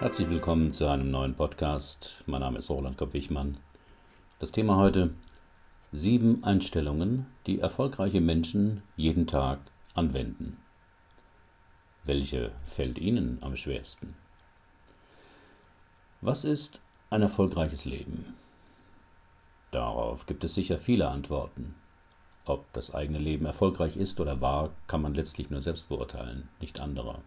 Herzlich willkommen zu einem neuen Podcast. Mein Name ist Roland Kopp-Wichmann. Das Thema heute: sieben Einstellungen, die erfolgreiche Menschen jeden Tag anwenden. Welche fällt Ihnen am schwersten? Was ist ein erfolgreiches Leben? Darauf gibt es sicher viele Antworten. Ob das eigene Leben erfolgreich ist oder war, kann man letztlich nur selbst beurteilen, nicht andere.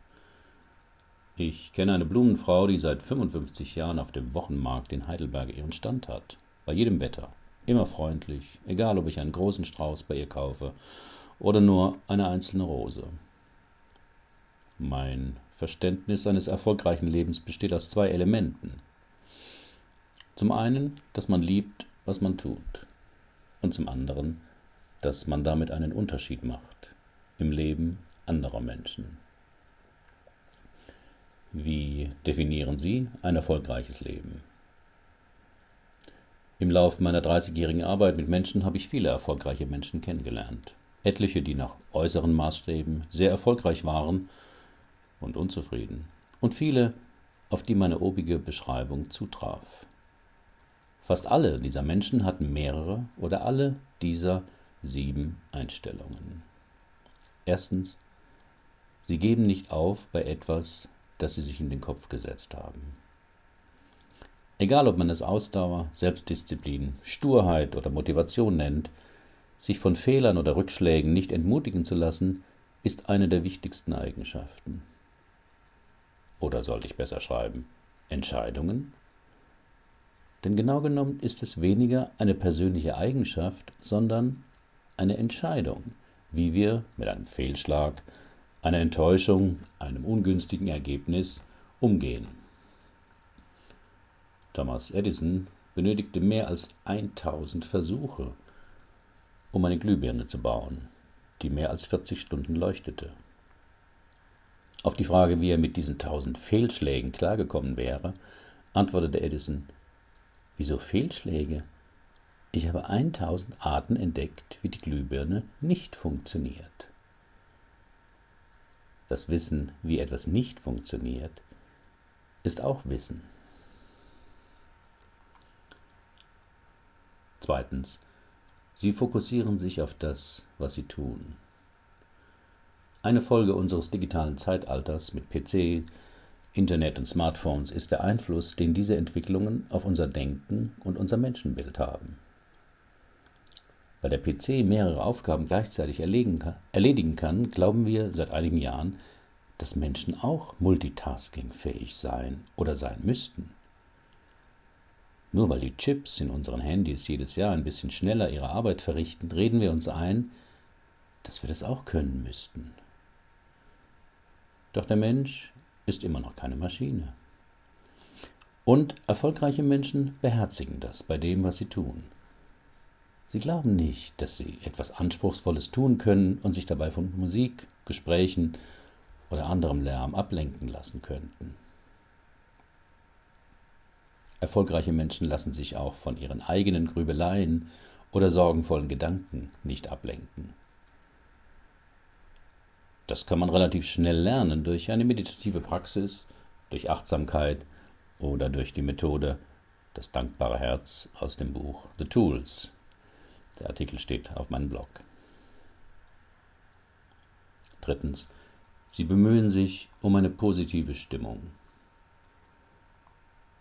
Ich kenne eine Blumenfrau, die seit 55 Jahren auf dem Wochenmarkt in Heidelberg ihren Stand hat. Bei jedem Wetter. Immer freundlich, egal ob ich einen großen Strauß bei ihr kaufe oder nur eine einzelne Rose. Mein Verständnis eines erfolgreichen Lebens besteht aus zwei Elementen. Zum einen, dass man liebt, was man tut. Und zum anderen, dass man damit einen Unterschied macht im Leben anderer Menschen. Wie definieren Sie ein erfolgreiches Leben? Im Laufe meiner 30-jährigen Arbeit mit Menschen habe ich viele erfolgreiche Menschen kennengelernt. Etliche, die nach äußeren Maßstäben sehr erfolgreich waren und unzufrieden. Und viele, auf die meine obige Beschreibung zutraf. Fast alle dieser Menschen hatten mehrere oder alle dieser sieben Einstellungen. Erstens, sie geben nicht auf bei etwas, das sie sich in den Kopf gesetzt haben. Egal, ob man es Ausdauer, Selbstdisziplin, Sturheit oder Motivation nennt, sich von Fehlern oder Rückschlägen nicht entmutigen zu lassen, ist eine der wichtigsten Eigenschaften. Oder sollte ich besser schreiben, Entscheidungen? Denn genau genommen ist es weniger eine persönliche Eigenschaft, sondern eine Entscheidung, wie wir mit einem Fehlschlag, einer Enttäuschung, einem ungünstigen Ergebnis umgehen. Thomas Edison benötigte mehr als 1000 Versuche, um eine Glühbirne zu bauen, die mehr als 40 Stunden leuchtete. Auf die Frage, wie er mit diesen 1000 Fehlschlägen klargekommen wäre, antwortete Edison, wieso Fehlschläge? Ich habe 1000 Arten entdeckt, wie die Glühbirne nicht funktioniert das Wissen, wie etwas nicht funktioniert, ist auch Wissen. Zweitens, Sie fokussieren sich auf das, was Sie tun. Eine Folge unseres digitalen Zeitalters mit PC, Internet und Smartphones ist der Einfluss, den diese Entwicklungen auf unser Denken und unser Menschenbild haben. Weil der PC mehrere Aufgaben gleichzeitig erledigen kann, glauben wir seit einigen Jahren, dass Menschen auch multitaskingfähig sein oder sein müssten. Nur weil die Chips in unseren Handys jedes Jahr ein bisschen schneller ihre Arbeit verrichten, reden wir uns ein, dass wir das auch können müssten. Doch der Mensch ist immer noch keine Maschine. Und erfolgreiche Menschen beherzigen das bei dem, was sie tun. Sie glauben nicht, dass Sie etwas Anspruchsvolles tun können und sich dabei von Musik, Gesprächen oder anderem Lärm ablenken lassen könnten. Erfolgreiche Menschen lassen sich auch von ihren eigenen Grübeleien oder sorgenvollen Gedanken nicht ablenken. Das kann man relativ schnell lernen durch eine meditative Praxis, durch Achtsamkeit oder durch die Methode Das dankbare Herz aus dem Buch The Tools der Artikel steht auf meinem Blog. Drittens. Sie bemühen sich um eine positive Stimmung.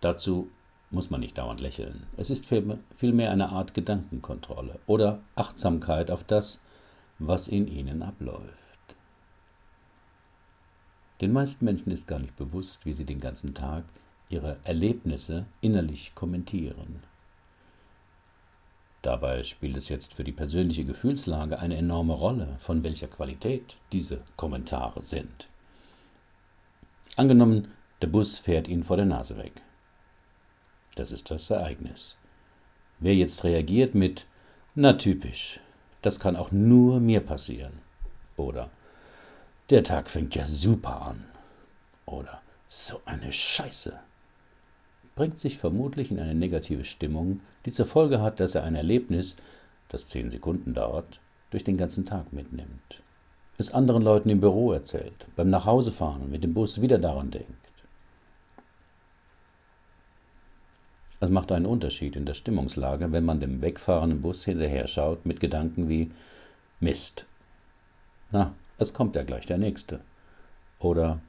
Dazu muss man nicht dauernd lächeln. Es ist vielmehr eine Art Gedankenkontrolle oder Achtsamkeit auf das, was in ihnen abläuft. Den meisten Menschen ist gar nicht bewusst, wie sie den ganzen Tag ihre Erlebnisse innerlich kommentieren. Dabei spielt es jetzt für die persönliche Gefühlslage eine enorme Rolle, von welcher Qualität diese Kommentare sind. Angenommen, der Bus fährt Ihnen vor der Nase weg. Das ist das Ereignis. Wer jetzt reagiert mit Na typisch, das kann auch nur mir passieren. Oder Der Tag fängt ja super an. Oder So eine Scheiße bringt sich vermutlich in eine negative Stimmung, die zur Folge hat, dass er ein Erlebnis, das zehn Sekunden dauert, durch den ganzen Tag mitnimmt. Es anderen Leuten im Büro erzählt, beim Nachhausefahren und mit dem Bus wieder daran denkt. Es macht einen Unterschied in der Stimmungslage, wenn man dem wegfahrenden Bus hinterher schaut mit Gedanken wie Mist. Na, es kommt ja gleich der nächste. Oder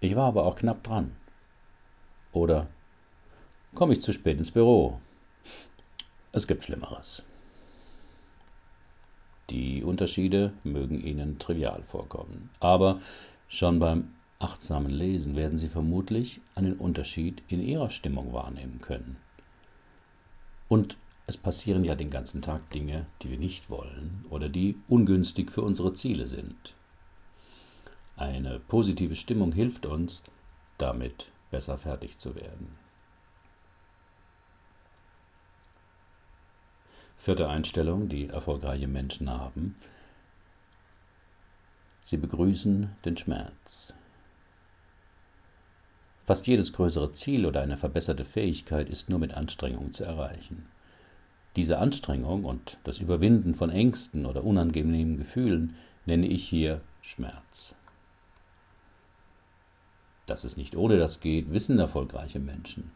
ich war aber auch knapp dran. Oder komme ich zu spät ins Büro. Es gibt Schlimmeres. Die Unterschiede mögen Ihnen trivial vorkommen, aber schon beim achtsamen Lesen werden Sie vermutlich einen Unterschied in Ihrer Stimmung wahrnehmen können. Und es passieren ja den ganzen Tag Dinge, die wir nicht wollen oder die ungünstig für unsere Ziele sind. Eine positive Stimmung hilft uns, damit besser fertig zu werden. Vierte Einstellung, die erfolgreiche Menschen haben. Sie begrüßen den Schmerz. Fast jedes größere Ziel oder eine verbesserte Fähigkeit ist nur mit Anstrengung zu erreichen. Diese Anstrengung und das Überwinden von Ängsten oder unangenehmen Gefühlen nenne ich hier Schmerz. Dass es nicht ohne das geht, wissen erfolgreiche Menschen.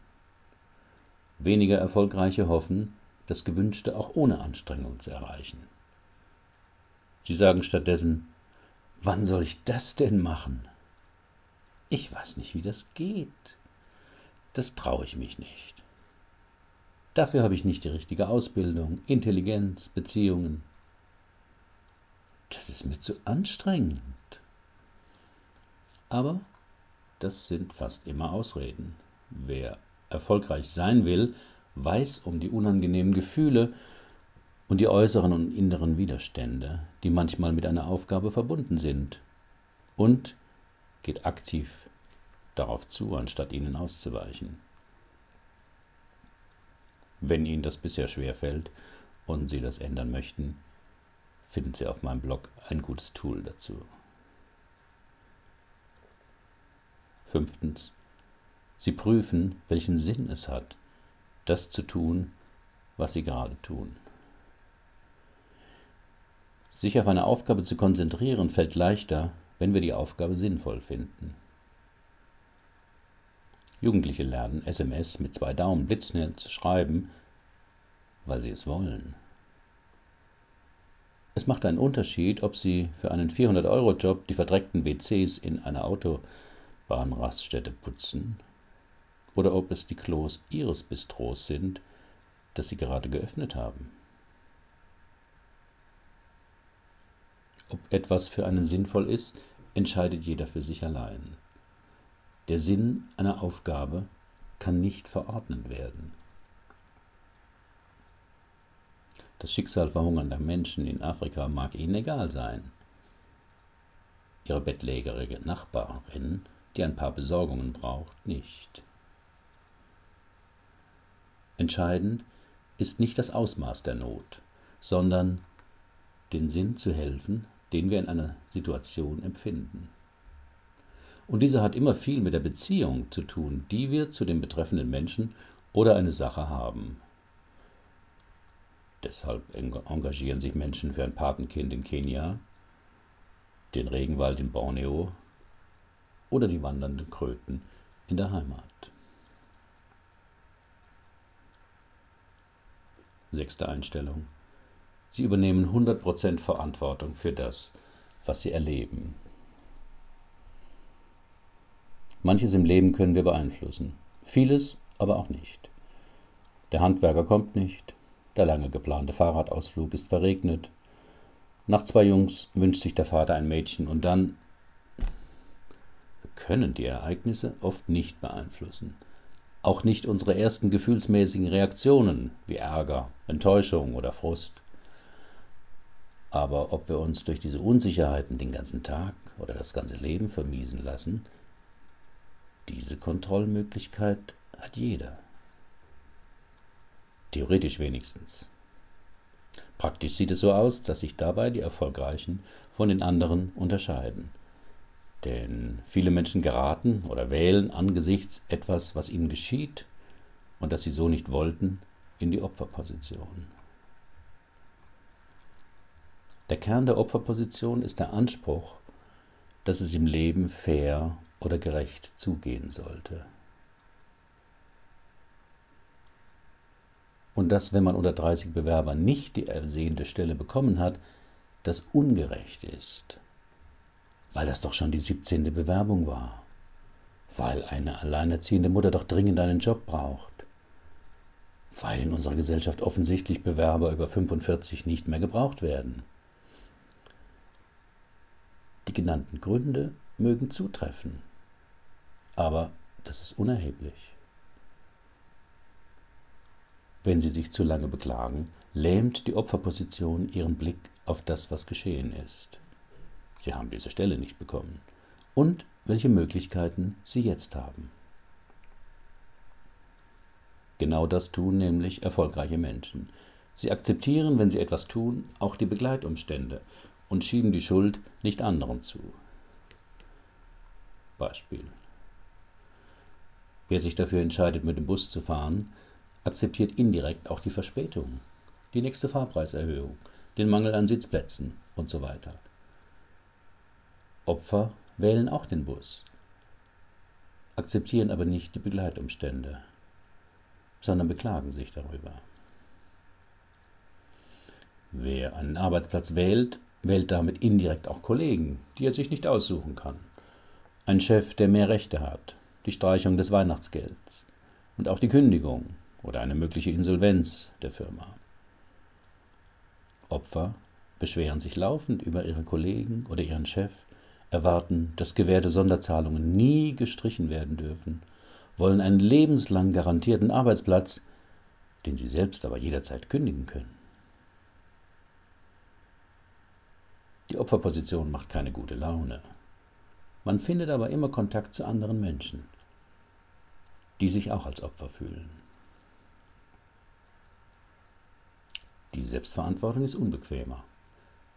Weniger erfolgreiche hoffen, das Gewünschte auch ohne Anstrengung zu erreichen. Sie sagen stattdessen, wann soll ich das denn machen? Ich weiß nicht, wie das geht. Das traue ich mich nicht. Dafür habe ich nicht die richtige Ausbildung, Intelligenz, Beziehungen. Das ist mir zu anstrengend. Aber das sind fast immer Ausreden. Wer erfolgreich sein will, weiß um die unangenehmen Gefühle und die äußeren und inneren Widerstände, die manchmal mit einer Aufgabe verbunden sind, und geht aktiv darauf zu, anstatt ihnen auszuweichen. Wenn Ihnen das bisher schwerfällt und Sie das ändern möchten, finden Sie auf meinem Blog ein gutes Tool dazu. Fünftens. Sie prüfen, welchen Sinn es hat, das zu tun, was Sie gerade tun. Sich auf eine Aufgabe zu konzentrieren fällt leichter, wenn wir die Aufgabe sinnvoll finden. Jugendliche lernen SMS mit zwei Daumen blitzschnell zu schreiben, weil sie es wollen. Es macht einen Unterschied, ob sie für einen 400-Euro-Job die verdreckten WCs in einer Autobahnraststätte putzen oder ob es die Klos ihres Bistros sind, das sie gerade geöffnet haben. Ob etwas für einen sinnvoll ist, entscheidet jeder für sich allein. Der Sinn einer Aufgabe kann nicht verordnet werden. Das Schicksal verhungernder Menschen in Afrika mag ihnen egal sein. Ihre bettlägerige Nachbarin, die ein paar Besorgungen braucht, nicht. Entscheidend ist nicht das Ausmaß der Not, sondern den Sinn zu helfen, den wir in einer Situation empfinden. Und dieser hat immer viel mit der Beziehung zu tun, die wir zu dem betreffenden Menschen oder eine Sache haben. Deshalb engagieren sich Menschen für ein Patenkind in Kenia, den Regenwald in Borneo oder die wandernden Kröten in der Heimat. Sechste Einstellung. Sie übernehmen 100% Verantwortung für das, was sie erleben. Manches im Leben können wir beeinflussen, vieles aber auch nicht. Der Handwerker kommt nicht, der lange geplante Fahrradausflug ist verregnet, nach zwei Jungs wünscht sich der Vater ein Mädchen und dann können die Ereignisse oft nicht beeinflussen. Auch nicht unsere ersten gefühlsmäßigen Reaktionen wie Ärger, Enttäuschung oder Frust. Aber ob wir uns durch diese Unsicherheiten den ganzen Tag oder das ganze Leben vermiesen lassen, diese Kontrollmöglichkeit hat jeder. Theoretisch wenigstens. Praktisch sieht es so aus, dass sich dabei die Erfolgreichen von den anderen unterscheiden. Denn viele Menschen geraten oder wählen angesichts etwas, was ihnen geschieht und das sie so nicht wollten, in die Opferposition. Der Kern der Opferposition ist der Anspruch, dass es im Leben fair oder gerecht zugehen sollte. und dass, wenn man unter 30 Bewerber nicht die ersehnte Stelle bekommen hat, das ungerecht ist, weil das doch schon die 17. Bewerbung war, weil eine alleinerziehende Mutter doch dringend einen Job braucht, weil in unserer Gesellschaft offensichtlich Bewerber über 45 nicht mehr gebraucht werden. Die genannten Gründe mögen zutreffen, aber das ist unerheblich. Wenn Sie sich zu lange beklagen, lähmt die Opferposition Ihren Blick auf das, was geschehen ist. Sie haben diese Stelle nicht bekommen. Und welche Möglichkeiten Sie jetzt haben. Genau das tun nämlich erfolgreiche Menschen. Sie akzeptieren, wenn sie etwas tun, auch die Begleitumstände und schieben die Schuld nicht anderen zu. Beispiel. Wer sich dafür entscheidet, mit dem Bus zu fahren, akzeptiert indirekt auch die Verspätung, die nächste Fahrpreiserhöhung, den Mangel an Sitzplätzen und so weiter. Opfer wählen auch den Bus, akzeptieren aber nicht die Begleitumstände, sondern beklagen sich darüber. Wer einen Arbeitsplatz wählt, wählt damit indirekt auch Kollegen, die er sich nicht aussuchen kann. Ein Chef, der mehr Rechte hat, die Streichung des Weihnachtsgelds und auch die Kündigung oder eine mögliche Insolvenz der Firma. Opfer beschweren sich laufend über ihre Kollegen oder ihren Chef, erwarten, dass gewährte Sonderzahlungen nie gestrichen werden dürfen, wollen einen lebenslang garantierten Arbeitsplatz, den sie selbst aber jederzeit kündigen können. Die Opferposition macht keine gute Laune. Man findet aber immer Kontakt zu anderen Menschen, die sich auch als Opfer fühlen. Die Selbstverantwortung ist unbequemer,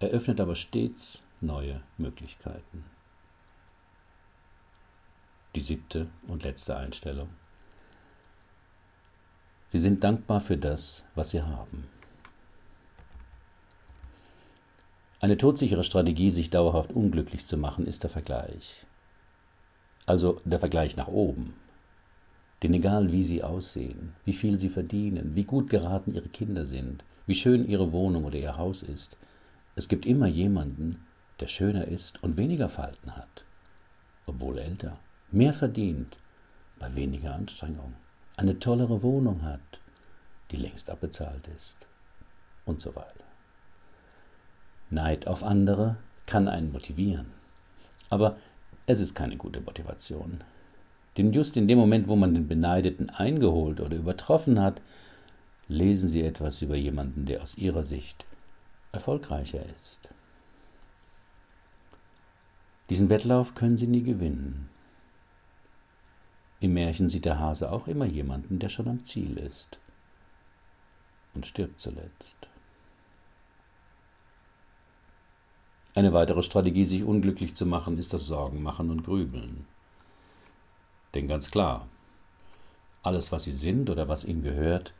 eröffnet aber stets neue Möglichkeiten. Die siebte und letzte Einstellung. Sie sind dankbar für das, was sie haben. Eine todsichere Strategie, sich dauerhaft unglücklich zu machen, ist der Vergleich. Also der Vergleich nach oben. Denn egal wie sie aussehen, wie viel sie verdienen, wie gut geraten ihre Kinder sind, wie schön ihre Wohnung oder ihr Haus ist, es gibt immer jemanden, der schöner ist und weniger Falten hat, obwohl älter, mehr verdient, bei weniger Anstrengung, eine tollere Wohnung hat, die längst abbezahlt ist und so weiter. Neid auf andere kann einen motivieren, aber es ist keine gute Motivation. Denn just in dem Moment, wo man den Beneideten eingeholt oder übertroffen hat, lesen Sie etwas über jemanden, der aus Ihrer Sicht erfolgreicher ist. Diesen Wettlauf können Sie nie gewinnen. Im Märchen sieht der Hase auch immer jemanden, der schon am Ziel ist und stirbt zuletzt. Eine weitere Strategie, sich unglücklich zu machen, ist das Sorgenmachen und Grübeln. Denn ganz klar, alles, was Sie sind oder was Ihnen gehört,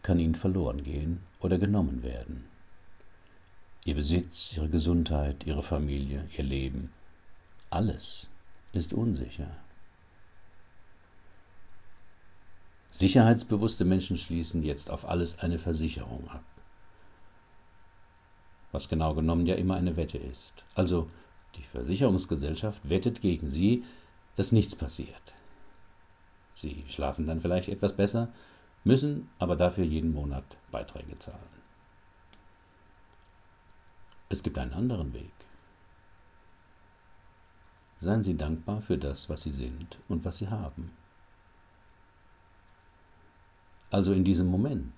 kann Ihnen verloren gehen oder genommen werden. Ihr Besitz, Ihre Gesundheit, Ihre Familie, Ihr Leben, alles ist unsicher. Sicherheitsbewusste Menschen schließen jetzt auf alles eine Versicherung ab. Was genau genommen ja immer eine Wette ist. Also die Versicherungsgesellschaft wettet gegen Sie, dass nichts passiert. Sie schlafen dann vielleicht etwas besser, müssen aber dafür jeden Monat Beiträge zahlen. Es gibt einen anderen Weg. Seien Sie dankbar für das, was Sie sind und was Sie haben. Also in diesem Moment.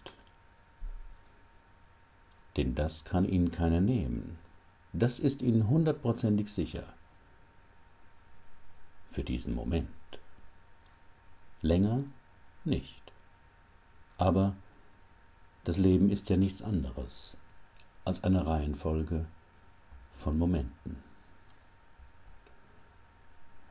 Denn das kann Ihnen keiner nehmen. Das ist Ihnen hundertprozentig sicher. Für diesen Moment. Länger nicht. Aber das Leben ist ja nichts anderes als eine Reihenfolge von Momenten.